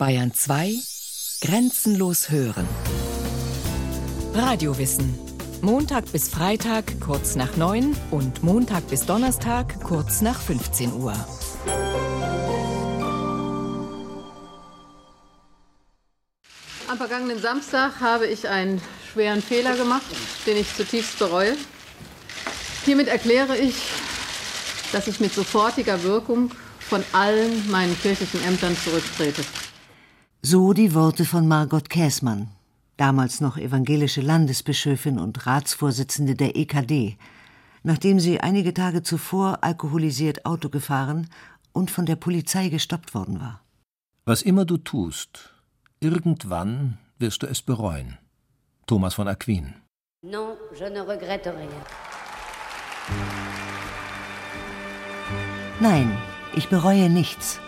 Bayern 2 Grenzenlos hören. Radiowissen. Montag bis Freitag kurz nach 9 und Montag bis Donnerstag kurz nach 15 Uhr. Am vergangenen Samstag habe ich einen schweren Fehler gemacht, den ich zutiefst bereue. Hiermit erkläre ich, dass ich mit sofortiger Wirkung von allen meinen kirchlichen Ämtern zurücktrete. So die Worte von Margot Käßmann, damals noch evangelische Landesbischöfin und Ratsvorsitzende der EKD, nachdem sie einige Tage zuvor alkoholisiert Auto gefahren und von der Polizei gestoppt worden war. Was immer du tust, irgendwann wirst du es bereuen. Thomas von Aquin. Non, je ne regrette rien. Nein, ich bereue nichts.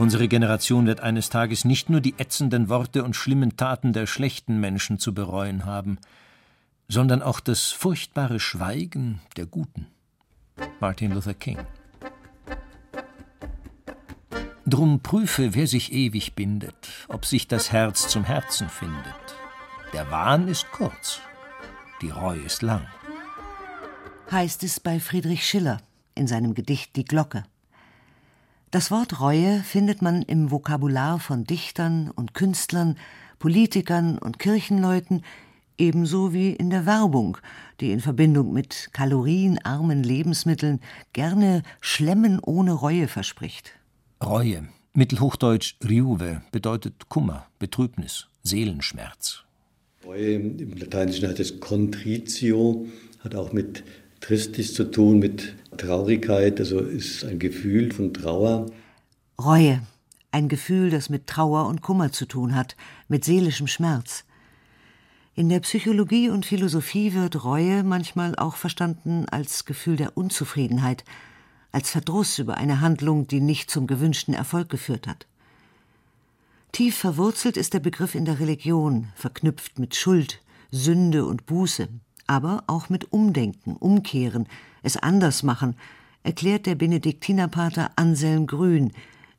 Unsere Generation wird eines Tages nicht nur die ätzenden Worte und schlimmen Taten der schlechten Menschen zu bereuen haben, sondern auch das furchtbare Schweigen der Guten. Martin Luther King. Drum prüfe, wer sich ewig bindet, ob sich das Herz zum Herzen findet. Der Wahn ist kurz, die Reu ist lang. Heißt es bei Friedrich Schiller in seinem Gedicht Die Glocke. Das Wort Reue findet man im Vokabular von Dichtern und Künstlern, Politikern und Kirchenleuten, ebenso wie in der Werbung, die in Verbindung mit kalorienarmen Lebensmitteln gerne Schlemmen ohne Reue verspricht. Reue, mittelhochdeutsch Riuve, bedeutet Kummer, Betrübnis, Seelenschmerz. Reue im Lateinischen heißt es Contritio, hat auch mit Tristis zu tun, mit Traurigkeit, also ist ein Gefühl von Trauer. Reue, ein Gefühl, das mit Trauer und Kummer zu tun hat, mit seelischem Schmerz. In der Psychologie und Philosophie wird Reue manchmal auch verstanden als Gefühl der Unzufriedenheit, als Verdruss über eine Handlung, die nicht zum gewünschten Erfolg geführt hat. Tief verwurzelt ist der Begriff in der Religion, verknüpft mit Schuld, Sünde und Buße, aber auch mit Umdenken, Umkehren, es anders machen, erklärt der Benediktinerpater Anselm Grün,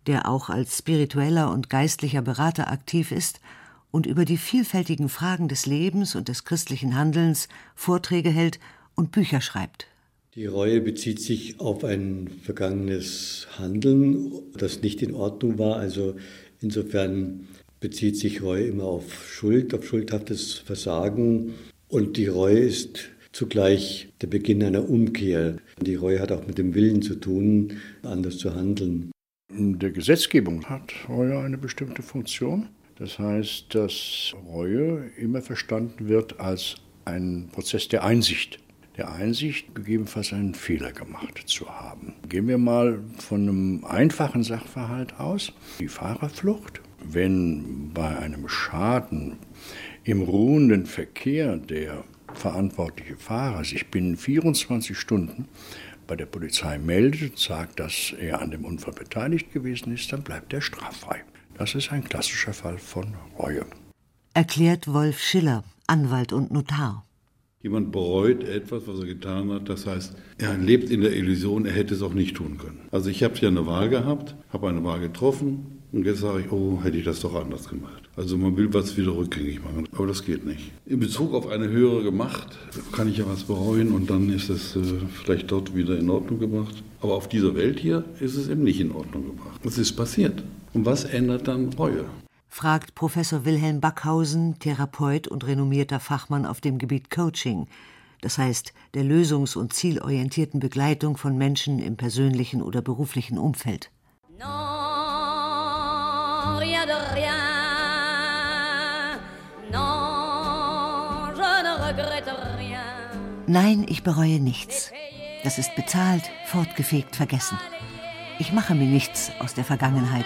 der auch als spiritueller und geistlicher Berater aktiv ist und über die vielfältigen Fragen des Lebens und des christlichen Handelns Vorträge hält und Bücher schreibt. Die Reue bezieht sich auf ein vergangenes Handeln, das nicht in Ordnung war. Also insofern bezieht sich Reue immer auf Schuld, auf schuldhaftes Versagen und die Reue ist zugleich der Beginn einer Umkehr. Die Reue hat auch mit dem Willen zu tun, anders zu handeln. In der Gesetzgebung hat Reue eine bestimmte Funktion. Das heißt, dass Reue immer verstanden wird als ein Prozess der Einsicht. Der Einsicht, gegebenenfalls einen Fehler gemacht zu haben. Gehen wir mal von einem einfachen Sachverhalt aus, die Fahrerflucht. Wenn bei einem Schaden im ruhenden Verkehr der verantwortliche Fahrer sich binnen 24 Stunden bei der Polizei meldet und sagt, dass er an dem Unfall beteiligt gewesen ist, dann bleibt er straffrei. Das ist ein klassischer Fall von Reue. Erklärt Wolf Schiller, Anwalt und Notar. Jemand bereut etwas, was er getan hat. Das heißt, er lebt in der Illusion, er hätte es auch nicht tun können. Also ich habe ja eine Wahl gehabt, habe eine Wahl getroffen, und jetzt sage ich, oh, hätte ich das doch anders gemacht. Also man will was wieder rückgängig machen, aber das geht nicht. In Bezug auf eine höhere Macht kann ich ja was bereuen und dann ist es äh, vielleicht dort wieder in Ordnung gebracht. Aber auf dieser Welt hier ist es eben nicht in Ordnung gebracht. Was ist passiert? Und was ändert dann Reue? fragt Professor Wilhelm Backhausen, Therapeut und renommierter Fachmann auf dem Gebiet Coaching, das heißt der lösungs- und zielorientierten Begleitung von Menschen im persönlichen oder beruflichen Umfeld. No rien de rien. Non, je ne regrette rien. Nein, ich bereue nichts. Das ist bezahlt, fortgefegt, vergessen. Ich mache mir nichts aus der Vergangenheit.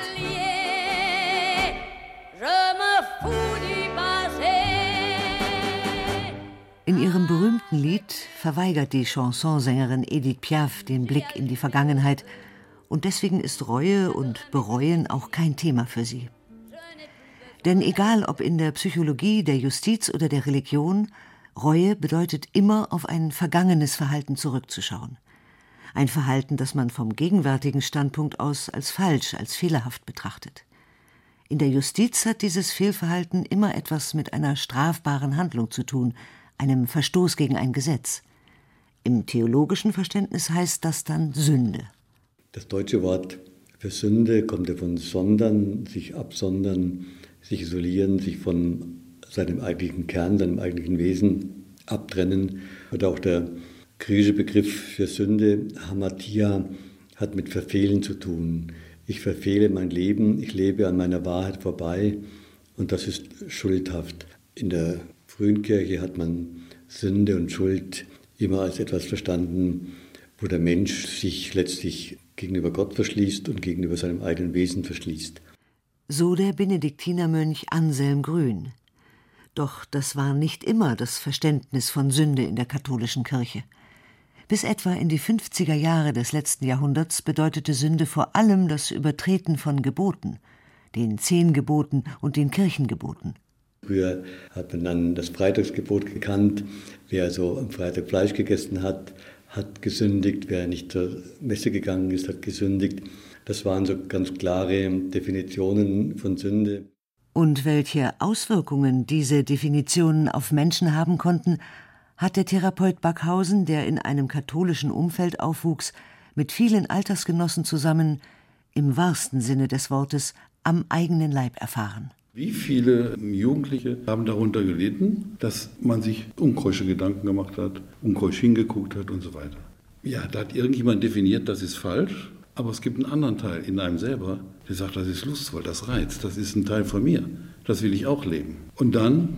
In ihrem berühmten Lied verweigert die Chansonsängerin Edith Piaf den Blick in die Vergangenheit und deswegen ist Reue und Bereuen auch kein Thema für sie. Denn egal ob in der Psychologie, der Justiz oder der Religion, Reue bedeutet immer auf ein vergangenes Verhalten zurückzuschauen. Ein Verhalten, das man vom gegenwärtigen Standpunkt aus als falsch, als fehlerhaft betrachtet. In der Justiz hat dieses Fehlverhalten immer etwas mit einer strafbaren Handlung zu tun, einem Verstoß gegen ein Gesetz. Im theologischen Verständnis heißt das dann Sünde. Das deutsche Wort für Sünde kommt ja von sondern, sich absondern, sich isolieren, sich von seinem eigentlichen Kern, seinem eigentlichen Wesen abtrennen. Oder auch der griechische Begriff für Sünde, Hamatia, hat mit Verfehlen zu tun. Ich verfehle mein Leben, ich lebe an meiner Wahrheit vorbei und das ist schuldhaft. In der frühen Kirche hat man Sünde und Schuld immer als etwas verstanden, wo der Mensch sich letztlich gegenüber Gott verschließt und gegenüber seinem eigenen Wesen verschließt. So der Benediktinermönch Anselm Grün. Doch das war nicht immer das Verständnis von Sünde in der katholischen Kirche. Bis etwa in die 50er Jahre des letzten Jahrhunderts bedeutete Sünde vor allem das Übertreten von Geboten, den zehn Geboten und den Kirchengeboten. Früher hat man dann das Freitagsgebot gekannt. Wer so am Freitag Fleisch gegessen hat, hat gesündigt. Wer nicht zur Messe gegangen ist, hat gesündigt. Das waren so ganz klare Definitionen von Sünde. Und welche Auswirkungen diese Definitionen auf Menschen haben konnten, hat der Therapeut Backhausen, der in einem katholischen Umfeld aufwuchs, mit vielen Altersgenossen zusammen, im wahrsten Sinne des Wortes, am eigenen Leib erfahren. Wie viele Jugendliche haben darunter gelitten, dass man sich unkeusche Gedanken gemacht hat, unkeusch hingeguckt hat und so weiter. Ja, da hat irgendjemand definiert, das ist falsch, aber es gibt einen anderen Teil in einem selber, der sagt, das ist lustvoll, das reizt, das ist ein Teil von mir, das will ich auch leben. Und dann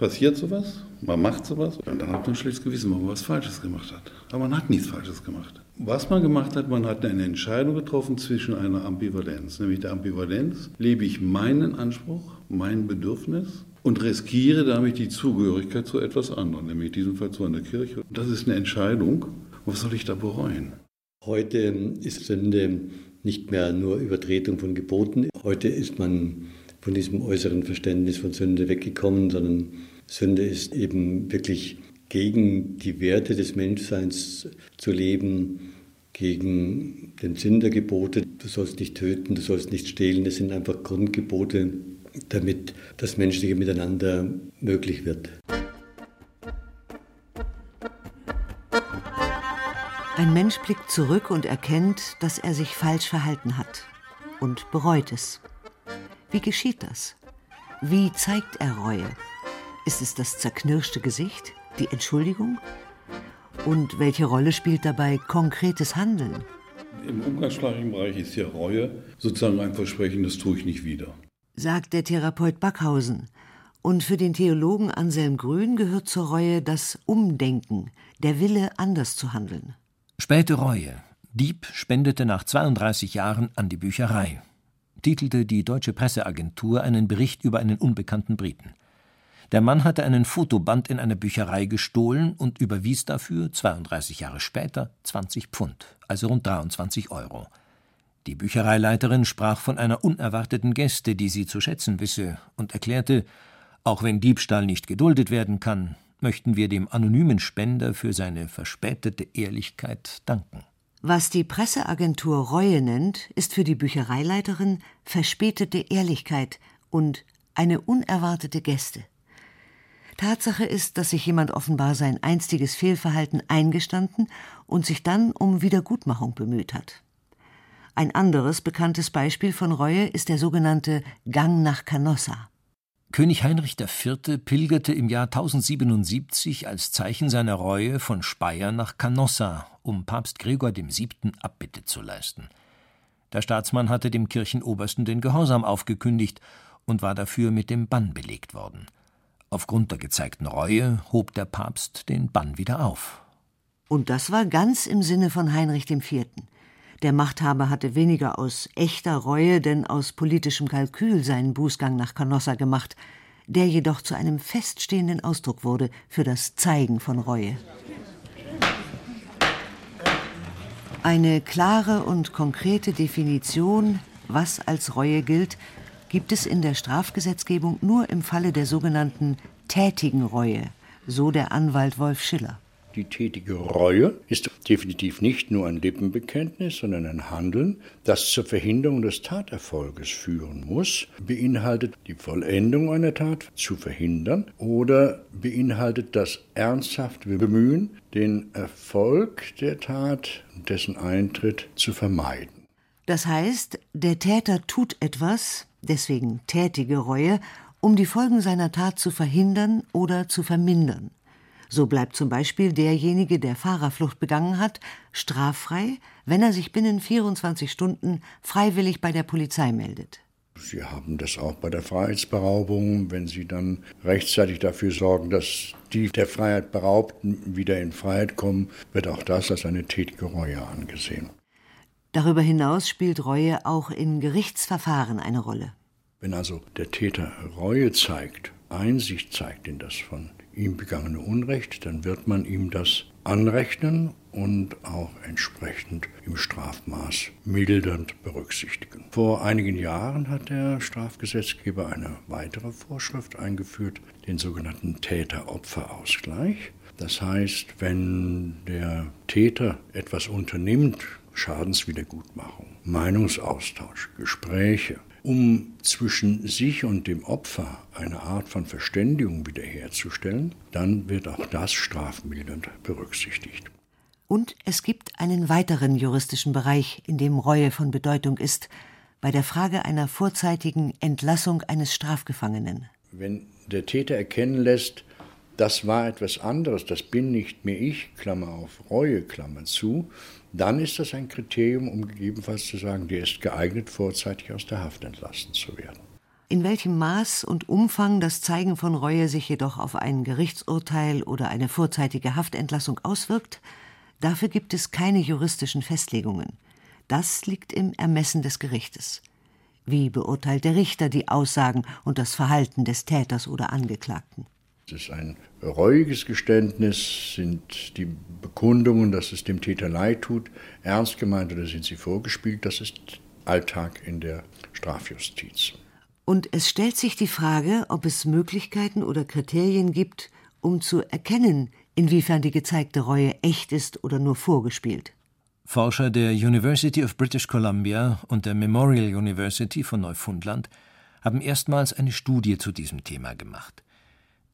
passiert sowas, man macht sowas und dann hat man ein schlechtes Gewissen, warum man was Falsches gemacht hat. Aber man hat nichts Falsches gemacht. Was man gemacht hat, man hat eine Entscheidung getroffen zwischen einer Ambivalenz, nämlich der Ambivalenz, lebe ich meinen Anspruch, mein Bedürfnis und riskiere damit die Zugehörigkeit zu etwas anderem, nämlich in diesem Fall zu einer Kirche. Das ist eine Entscheidung. Was soll ich da bereuen? Heute ist Sünde nicht mehr nur Übertretung von Geboten. Heute ist man von diesem äußeren Verständnis von Sünde weggekommen, sondern Sünde ist eben wirklich gegen die Werte des Menschseins zu leben, gegen den Sinn der Gebote. Du sollst nicht töten, du sollst nicht stehlen. Das sind einfach Grundgebote, damit das menschliche Miteinander möglich wird. Ein Mensch blickt zurück und erkennt, dass er sich falsch verhalten hat und bereut es. Wie geschieht das? Wie zeigt er Reue? Ist es das zerknirschte Gesicht, die Entschuldigung? Und welche Rolle spielt dabei konkretes Handeln? Im umgangssprachlichen Bereich ist ja Reue sozusagen ein Versprechen, das tue ich nicht wieder. Sagt der Therapeut Backhausen. Und für den Theologen Anselm Grün gehört zur Reue das Umdenken, der Wille, anders zu handeln. Späte Reue. Dieb spendete nach 32 Jahren an die Bücherei, titelte die Deutsche Presseagentur einen Bericht über einen unbekannten Briten. Der Mann hatte einen Fotoband in einer Bücherei gestohlen und überwies dafür 32 Jahre später 20 Pfund, also rund 23 Euro. Die Büchereileiterin sprach von einer unerwarteten Gäste, die sie zu schätzen wisse, und erklärte, auch wenn Diebstahl nicht geduldet werden kann, möchten wir dem anonymen Spender für seine verspätete Ehrlichkeit danken. Was die Presseagentur Reue nennt, ist für die Büchereileiterin verspätete Ehrlichkeit und eine unerwartete Gäste. Tatsache ist, dass sich jemand offenbar sein einstiges Fehlverhalten eingestanden und sich dann um Wiedergutmachung bemüht hat. Ein anderes bekanntes Beispiel von Reue ist der sogenannte Gang nach Canossa. König Heinrich IV. pilgerte im Jahr 1077 als Zeichen seiner Reue von Speyer nach Canossa, um Papst Gregor VII. Abbitte zu leisten. Der Staatsmann hatte dem Kirchenobersten den Gehorsam aufgekündigt und war dafür mit dem Bann belegt worden. Aufgrund der gezeigten Reue hob der Papst den Bann wieder auf. Und das war ganz im Sinne von Heinrich IV. Der Machthaber hatte weniger aus echter Reue denn aus politischem Kalkül seinen Bußgang nach Canossa gemacht, der jedoch zu einem feststehenden Ausdruck wurde für das Zeigen von Reue. Eine klare und konkrete Definition, was als Reue gilt, gibt es in der Strafgesetzgebung nur im Falle der sogenannten tätigen Reue, so der Anwalt Wolf Schiller. Die tätige Reue ist definitiv nicht nur ein Lippenbekenntnis, sondern ein Handeln, das zur Verhinderung des Taterfolges führen muss, beinhaltet die Vollendung einer Tat zu verhindern oder beinhaltet das ernsthafte Bemühen, den Erfolg der Tat, dessen Eintritt zu vermeiden. Das heißt, der Täter tut etwas, deswegen tätige Reue, um die Folgen seiner Tat zu verhindern oder zu vermindern. So bleibt zum Beispiel derjenige, der Fahrerflucht begangen hat, straffrei, wenn er sich binnen 24 Stunden freiwillig bei der Polizei meldet. Sie haben das auch bei der Freiheitsberaubung, wenn Sie dann rechtzeitig dafür sorgen, dass die der Freiheit Beraubten wieder in Freiheit kommen, wird auch das als eine tätige Reue angesehen. Darüber hinaus spielt Reue auch in Gerichtsverfahren eine Rolle. Wenn also der Täter Reue zeigt, Einsicht zeigt in das von ihm begangene Unrecht, dann wird man ihm das anrechnen und auch entsprechend im Strafmaß mildernd berücksichtigen. Vor einigen Jahren hat der Strafgesetzgeber eine weitere Vorschrift eingeführt, den sogenannten Täter-Opfer-Ausgleich. Das heißt, wenn der Täter etwas unternimmt, Schadenswiedergutmachung, Meinungsaustausch, Gespräche, um zwischen sich und dem Opfer eine Art von Verständigung wiederherzustellen, dann wird auch das strafmildernd berücksichtigt. Und es gibt einen weiteren juristischen Bereich, in dem Reue von Bedeutung ist, bei der Frage einer vorzeitigen Entlassung eines Strafgefangenen. Wenn der Täter erkennen lässt, das war etwas anderes, das bin nicht mehr ich, Klammer auf, Reue, Klammer zu, dann ist das ein Kriterium, um gegebenenfalls zu sagen, der ist geeignet, vorzeitig aus der Haft entlassen zu werden. In welchem Maß und Umfang das Zeigen von Reue sich jedoch auf ein Gerichtsurteil oder eine vorzeitige Haftentlassung auswirkt, dafür gibt es keine juristischen Festlegungen. Das liegt im Ermessen des Gerichtes. Wie beurteilt der Richter die Aussagen und das Verhalten des Täters oder Angeklagten? Es ist ein reuiges Geständnis, sind die Bekundungen, dass es dem Täter leid tut, ernst gemeint oder sind sie vorgespielt? Das ist Alltag in der Strafjustiz. Und es stellt sich die Frage, ob es Möglichkeiten oder Kriterien gibt, um zu erkennen, inwiefern die gezeigte Reue echt ist oder nur vorgespielt. Forscher der University of British Columbia und der Memorial University von Neufundland haben erstmals eine Studie zu diesem Thema gemacht.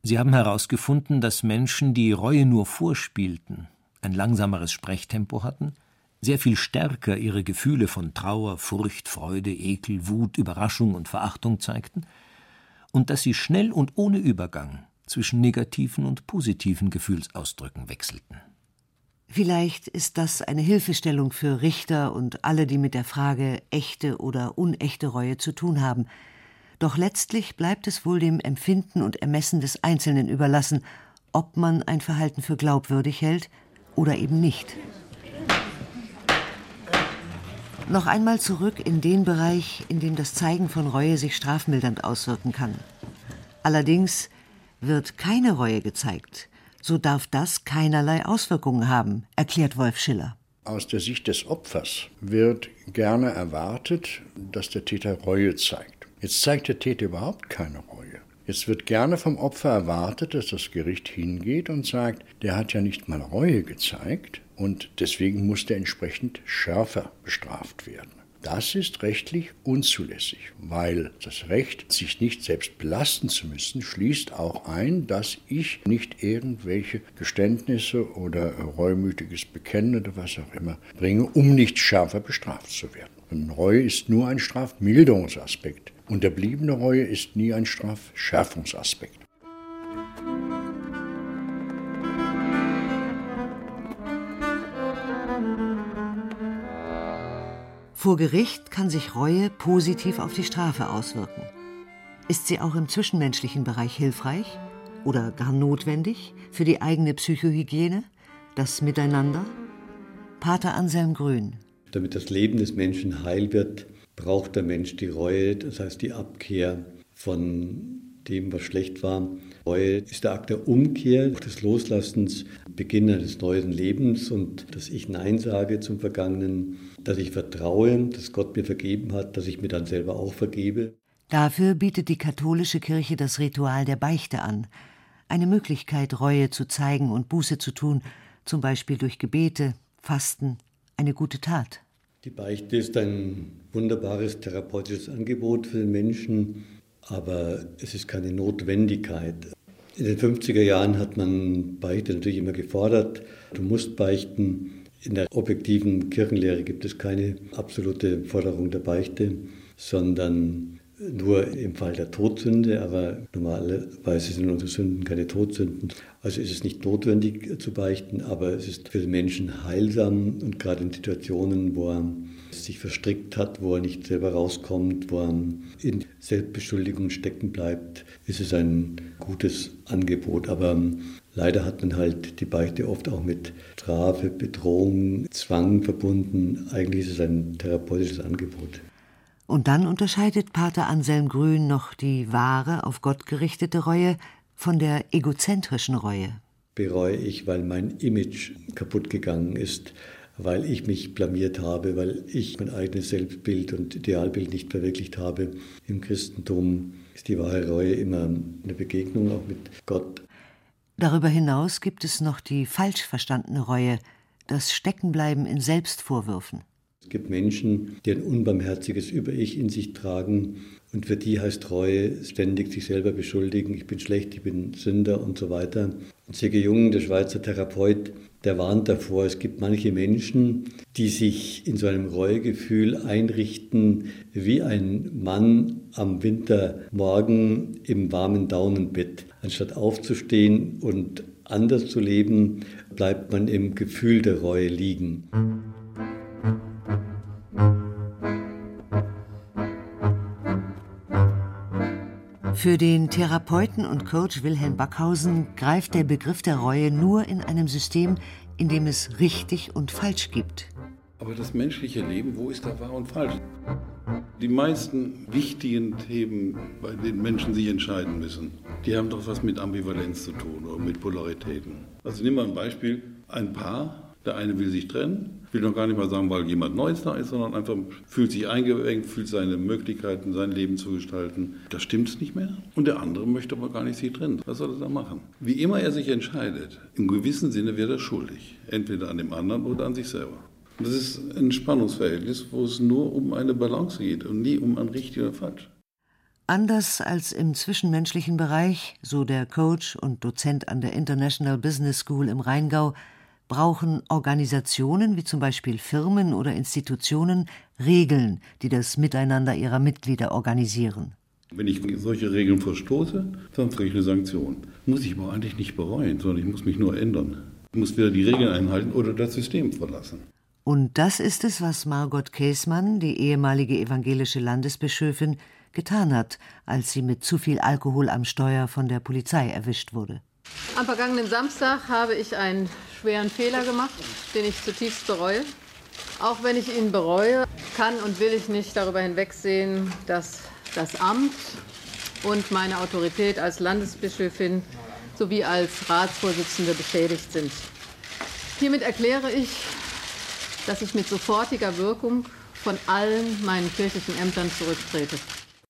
Sie haben herausgefunden, dass Menschen, die Reue nur vorspielten, ein langsameres Sprechtempo hatten, sehr viel stärker ihre Gefühle von Trauer, Furcht, Freude, Ekel, Wut, Überraschung und Verachtung zeigten, und dass sie schnell und ohne Übergang zwischen negativen und positiven Gefühlsausdrücken wechselten. Vielleicht ist das eine Hilfestellung für Richter und alle, die mit der Frage echte oder unechte Reue zu tun haben, doch letztlich bleibt es wohl dem Empfinden und Ermessen des Einzelnen überlassen, ob man ein Verhalten für glaubwürdig hält oder eben nicht. Noch einmal zurück in den Bereich, in dem das Zeigen von Reue sich strafmildernd auswirken kann. Allerdings wird keine Reue gezeigt, so darf das keinerlei Auswirkungen haben, erklärt Wolf Schiller. Aus der Sicht des Opfers wird gerne erwartet, dass der Täter Reue zeigt. Jetzt zeigt der Täter überhaupt keine Reue. Jetzt wird gerne vom Opfer erwartet, dass das Gericht hingeht und sagt, der hat ja nicht mal Reue gezeigt und deswegen muss der entsprechend schärfer bestraft werden. Das ist rechtlich unzulässig, weil das Recht, sich nicht selbst belasten zu müssen, schließt auch ein, dass ich nicht irgendwelche Geständnisse oder reumütiges Bekennen oder was auch immer bringe, um nicht schärfer bestraft zu werden. Und Reue ist nur ein Strafmilderungsaspekt. Unterbliebene Reue ist nie ein Strafschärfungsaspekt. Vor Gericht kann sich Reue positiv auf die Strafe auswirken. Ist sie auch im zwischenmenschlichen Bereich hilfreich oder gar notwendig für die eigene Psychohygiene, das Miteinander? Pater Anselm Grün. Damit das Leben des Menschen heil wird, braucht der Mensch die Reue, das heißt die Abkehr von dem, was schlecht war. Reue ist der Akt der Umkehr, des Loslassens, Beginn eines neuen Lebens und dass ich Nein sage zum Vergangenen, dass ich vertraue, dass Gott mir vergeben hat, dass ich mir dann selber auch vergebe. Dafür bietet die katholische Kirche das Ritual der Beichte an, eine Möglichkeit, Reue zu zeigen und Buße zu tun, zum Beispiel durch Gebete, Fasten, eine gute Tat. Die Beichte ist ein wunderbares therapeutisches Angebot für den Menschen, aber es ist keine Notwendigkeit. In den 50er Jahren hat man Beichte natürlich immer gefordert. Du musst beichten. In der objektiven Kirchenlehre gibt es keine absolute Forderung der Beichte, sondern nur im Fall der Todsünde, aber normalerweise sind unsere Sünden keine Todsünden. Also ist es nicht notwendig zu beichten, aber es ist für den Menschen heilsam und gerade in Situationen, wo er sich verstrickt hat, wo er nicht selber rauskommt, wo er in Selbstbeschuldigung stecken bleibt, ist es ein gutes Angebot. Aber leider hat man halt die Beichte oft auch mit Strafe, Bedrohung, Zwang verbunden. Eigentlich ist es ein therapeutisches Angebot. Und dann unterscheidet Pater Anselm Grün noch die wahre, auf Gott gerichtete Reue von der egozentrischen Reue. Bereue ich, weil mein Image kaputt gegangen ist, weil ich mich blamiert habe, weil ich mein eigenes Selbstbild und Idealbild nicht verwirklicht habe. Im Christentum ist die wahre Reue immer eine Begegnung auch mit Gott. Darüber hinaus gibt es noch die falsch verstandene Reue, das Steckenbleiben in Selbstvorwürfen. Es gibt Menschen, die ein unbarmherziges Über-Ich in sich tragen und für die heißt Treue ständig sich selber beschuldigen, ich bin schlecht, ich bin Sünder und so weiter. Und Sege Jung, der Schweizer Therapeut, der warnt davor, es gibt manche Menschen, die sich in so einem Reuegefühl einrichten wie ein Mann am Wintermorgen im warmen Daunenbett. Anstatt aufzustehen und anders zu leben, bleibt man im Gefühl der Reue liegen. Für den Therapeuten und Coach Wilhelm Backhausen greift der Begriff der Reue nur in einem System, in dem es richtig und falsch gibt. Aber das menschliche Leben, wo ist da wahr und falsch? Die meisten wichtigen Themen, bei denen Menschen sich entscheiden müssen, die haben doch was mit Ambivalenz zu tun oder mit Polaritäten. Also nimm mal ein Beispiel, ein Paar der eine will sich trennen, will noch gar nicht mal sagen, weil jemand Neues da ist, sondern einfach fühlt sich eingeengt, fühlt seine Möglichkeiten, sein Leben zu gestalten. Da stimmt es nicht mehr. Und der andere möchte aber gar nicht sich trennen. Was soll er da machen? Wie immer er sich entscheidet, im gewissen Sinne wird er schuldig. Entweder an dem anderen oder an sich selber. das ist ein Spannungsverhältnis, wo es nur um eine Balance geht und nie um ein richtig oder falsch. Anders als im zwischenmenschlichen Bereich, so der Coach und Dozent an der International Business School im Rheingau, brauchen Organisationen wie zum Beispiel Firmen oder Institutionen Regeln, die das Miteinander ihrer Mitglieder organisieren. Wenn ich solche Regeln verstoße, dann kriege ich eine Sanktion. Muss ich aber eigentlich nicht bereuen, sondern ich muss mich nur ändern. Ich muss wieder die Regeln einhalten oder das System verlassen. Und das ist es, was Margot Käßmann, die ehemalige evangelische Landesbischöfin, getan hat, als sie mit zu viel Alkohol am Steuer von der Polizei erwischt wurde. Am vergangenen Samstag habe ich einen schweren Fehler gemacht, den ich zutiefst bereue. Auch wenn ich ihn bereue, kann und will ich nicht darüber hinwegsehen, dass das Amt und meine Autorität als Landesbischöfin sowie als Ratsvorsitzende beschädigt sind. Hiermit erkläre ich, dass ich mit sofortiger Wirkung von allen meinen kirchlichen Ämtern zurücktrete.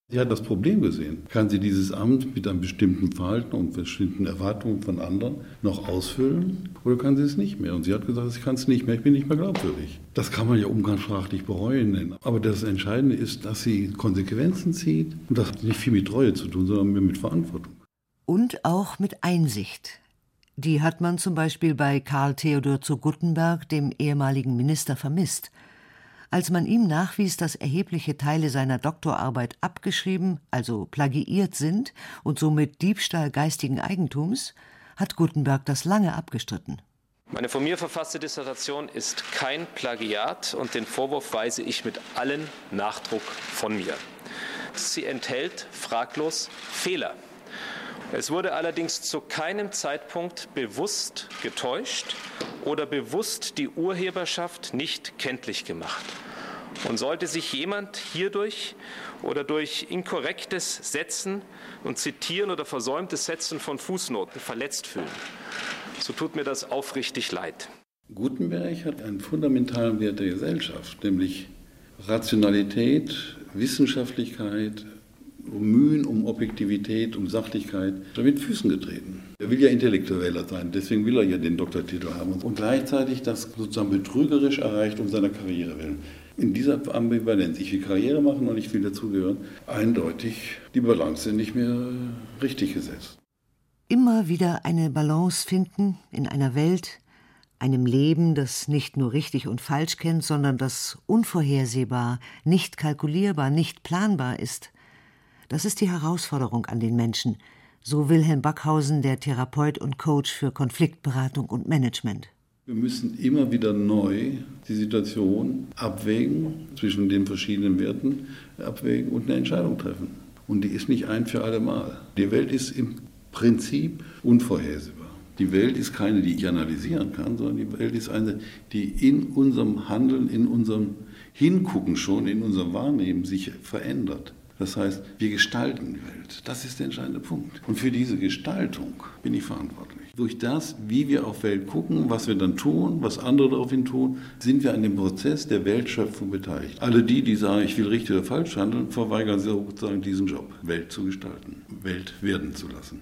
Sie hat das Problem gesehen. Kann sie dieses Amt mit einem bestimmten Verhalten und bestimmten Erwartungen von anderen noch ausfüllen oder kann sie es nicht mehr? Und sie hat gesagt, ich kann es nicht mehr, ich bin nicht mehr glaubwürdig. Das kann man ja umgangssprachlich bereuen nennen. Aber das Entscheidende ist, dass sie Konsequenzen zieht und das hat nicht viel mit Treue zu tun, sondern mit Verantwortung. Und auch mit Einsicht. Die hat man zum Beispiel bei Karl Theodor zu Guttenberg, dem ehemaligen Minister, vermisst – als man ihm nachwies, dass erhebliche Teile seiner Doktorarbeit abgeschrieben, also plagiiert sind und somit Diebstahl geistigen Eigentums, hat Gutenberg das lange abgestritten. Meine von mir verfasste Dissertation ist kein Plagiat und den Vorwurf weise ich mit allen Nachdruck von mir. Sie enthält fraglos Fehler. Es wurde allerdings zu keinem Zeitpunkt bewusst getäuscht oder bewusst die Urheberschaft nicht kenntlich gemacht. Und sollte sich jemand hierdurch oder durch inkorrektes Setzen und Zitieren oder versäumtes Setzen von Fußnoten verletzt fühlen, so tut mir das aufrichtig leid. Gutenberg hat einen fundamentalen Wert der Gesellschaft, nämlich Rationalität, Wissenschaftlichkeit, Mühen, um Objektivität, um Sachlichkeit mit Füßen getreten. Er will ja Intellektueller sein, deswegen will er ja den Doktortitel haben und gleichzeitig das sozusagen betrügerisch erreicht um seiner Karriere willen. In dieser Ambivalenz, ich will Karriere machen und ich will dazugehören, eindeutig die Balance nicht mehr richtig gesetzt. Immer wieder eine Balance finden in einer Welt, einem Leben, das nicht nur richtig und falsch kennt, sondern das unvorhersehbar, nicht kalkulierbar, nicht planbar ist. Das ist die Herausforderung an den Menschen, so Wilhelm Backhausen, der Therapeut und Coach für Konfliktberatung und Management. Wir müssen immer wieder neu die Situation abwägen, zwischen den verschiedenen Werten abwägen und eine Entscheidung treffen. Und die ist nicht ein für alle Mal. Die Welt ist im Prinzip unvorhersehbar. Die Welt ist keine, die ich analysieren kann, sondern die Welt ist eine, die in unserem Handeln, in unserem Hingucken schon, in unserem Wahrnehmen sich verändert. Das heißt, wir gestalten die Welt. Das ist der entscheidende Punkt. Und für diese Gestaltung bin ich verantwortlich. Durch das, wie wir auf Welt gucken, was wir dann tun, was andere daraufhin tun, sind wir an dem Prozess der Weltschöpfung beteiligt. Alle die, die sagen, ich will richtig oder falsch handeln, verweigern sozusagen diesen Job, Welt zu gestalten, Welt werden zu lassen.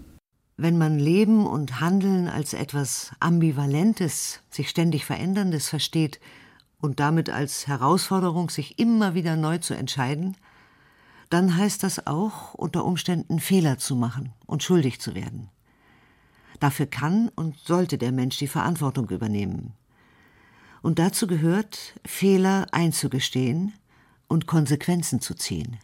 Wenn man Leben und Handeln als etwas Ambivalentes, sich ständig Veränderndes versteht und damit als Herausforderung, sich immer wieder neu zu entscheiden, dann heißt das auch, unter Umständen Fehler zu machen und schuldig zu werden. Dafür kann und sollte der Mensch die Verantwortung übernehmen. Und dazu gehört, Fehler einzugestehen und Konsequenzen zu ziehen.